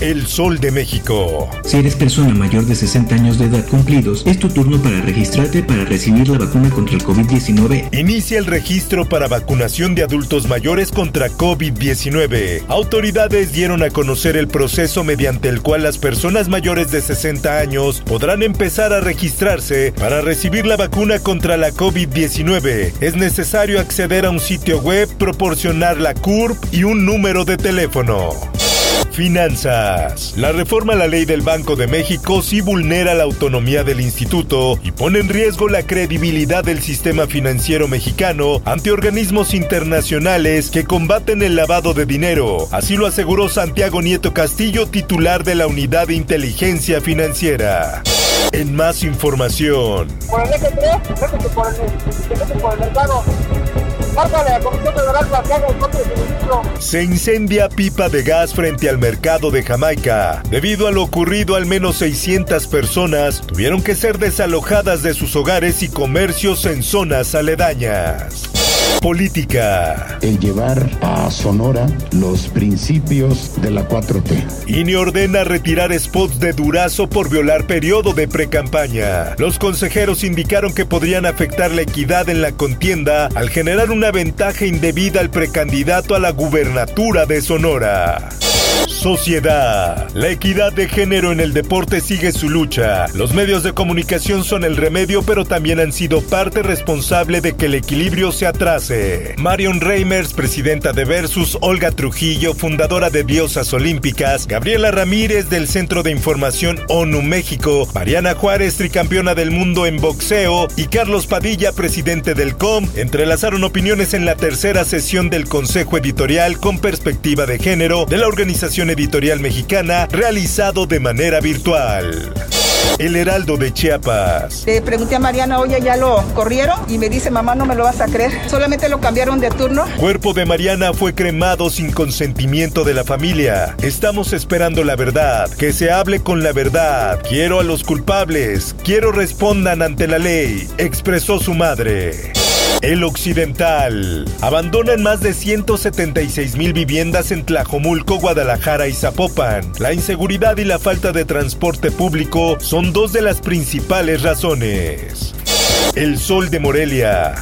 El Sol de México. Si eres persona mayor de 60 años de edad cumplidos, es tu turno para registrarte para recibir la vacuna contra el COVID-19. Inicia el registro para vacunación de adultos mayores contra COVID-19. Autoridades dieron a conocer el proceso mediante el cual las personas mayores de 60 años podrán empezar a registrarse para recibir la vacuna contra la COVID-19. Es necesario acceder a un sitio web, proporcionar la CURP y un número de teléfono. Finanzas. La reforma a la ley del Banco de México sí vulnera la autonomía del instituto y pone en riesgo la credibilidad del sistema financiero mexicano ante organismos internacionales que combaten el lavado de dinero. Así lo aseguró Santiago Nieto Castillo, titular de la Unidad de Inteligencia Financiera. En más información. Se incendia pipa de gas frente al mercado de Jamaica. Debido a lo ocurrido, al menos 600 personas tuvieron que ser desalojadas de sus hogares y comercios en zonas aledañas. Política. El llevar a Sonora los principios de la 4T. INE ordena retirar spots de Durazo por violar periodo de precampaña. Los consejeros indicaron que podrían afectar la equidad en la contienda al generar una ventaja indebida al precandidato a la gubernatura de Sonora. Sociedad. La equidad de género en el deporte sigue su lucha. Los medios de comunicación son el remedio, pero también han sido parte responsable de que el equilibrio se atrase. Marion Reimers, presidenta de Versus, Olga Trujillo, fundadora de Diosas Olímpicas, Gabriela Ramírez del Centro de Información ONU México, Mariana Juárez, tricampeona del mundo en boxeo, y Carlos Padilla, presidente del COM, entrelazaron opiniones en la tercera sesión del Consejo Editorial con perspectiva de género de la Organización Editorial Mexicana realizado de manera virtual. El Heraldo de Chiapas. Le pregunté a Mariana, oye, ¿ya lo corrieron? Y me dice, mamá, no me lo vas a creer. Solamente lo cambiaron de turno. Cuerpo de Mariana fue cremado sin consentimiento de la familia. Estamos esperando la verdad. Que se hable con la verdad. Quiero a los culpables. Quiero respondan ante la ley. Expresó su madre. El Occidental. Abandonan más de 176 mil viviendas en Tlajomulco, Guadalajara y Zapopan. La inseguridad y la falta de transporte público son dos de las principales razones. El Sol de Morelia.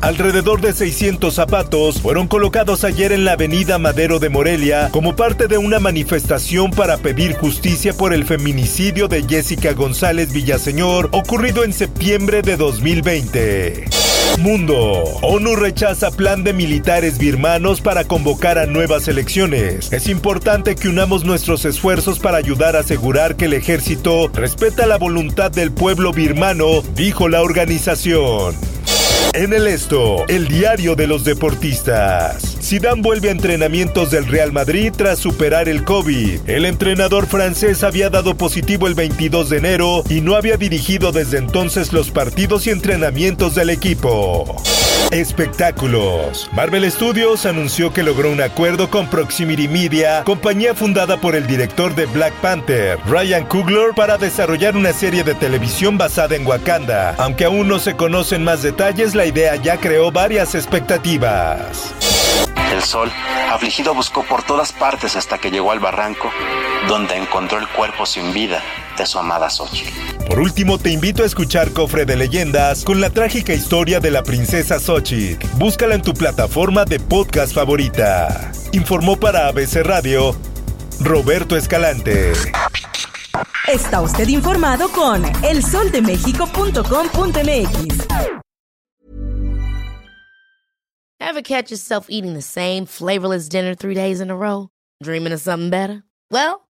Alrededor de 600 zapatos fueron colocados ayer en la avenida Madero de Morelia como parte de una manifestación para pedir justicia por el feminicidio de Jessica González Villaseñor ocurrido en septiembre de 2020. Mundo. ONU rechaza plan de militares birmanos para convocar a nuevas elecciones. Es importante que unamos nuestros esfuerzos para ayudar a asegurar que el ejército respeta la voluntad del pueblo birmano, dijo la organización. En el esto, el diario de los deportistas. Zidane vuelve a entrenamientos del Real Madrid tras superar el COVID. El entrenador francés había dado positivo el 22 de enero y no había dirigido desde entonces los partidos y entrenamientos del equipo. Espectáculos. Marvel Studios anunció que logró un acuerdo con Proximity Media, compañía fundada por el director de Black Panther, Ryan Coogler, para desarrollar una serie de televisión basada en Wakanda. Aunque aún no se conocen más detalles, la idea ya creó varias expectativas. El sol, afligido, buscó por todas partes hasta que llegó al barranco, donde encontró el cuerpo sin vida de su amada Xochitl. Por último, te invito a escuchar Cofre de Leyendas con la trágica historia de la princesa Xochitl. Búscala en tu plataforma de podcast favorita. Informó para ABC Radio Roberto Escalante. Está usted informado con elsoldemexico.com.mx. Ever catch yourself eating the same flavorless dinner three days in a row? Dreaming of something better? Well,